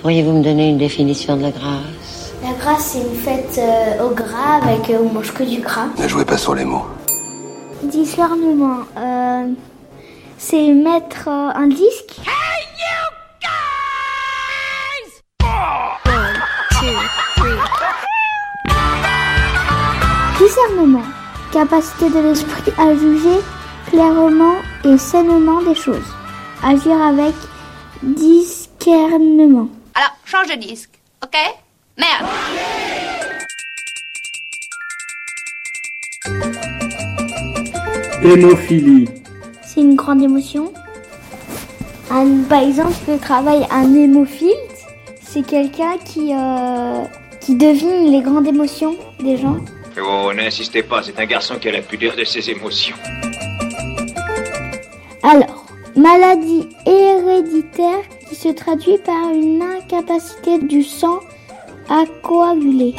Pourriez-vous me donner une définition de la grâce? La grâce, c'est une fête euh, au gras avec euh, on mange que du gras. Ne jouez pas sur les mots. Discernement, euh, c'est mettre euh, un disque. Discernement, capacité de l'esprit à juger clairement et sainement des choses. Agir avec discernement. Alors, change de disque, ok? Merde Hémophilie. C'est une grande émotion. Un- par exemple, le travail un hémophile, c'est quelqu'un qui, euh, qui devine les grandes émotions des gens. Oh, n'insistez pas, c'est un garçon qui a la pudeur de ses émotions. Alors, maladie héréditaire qui se traduit par une incapacité du sang à coaguler.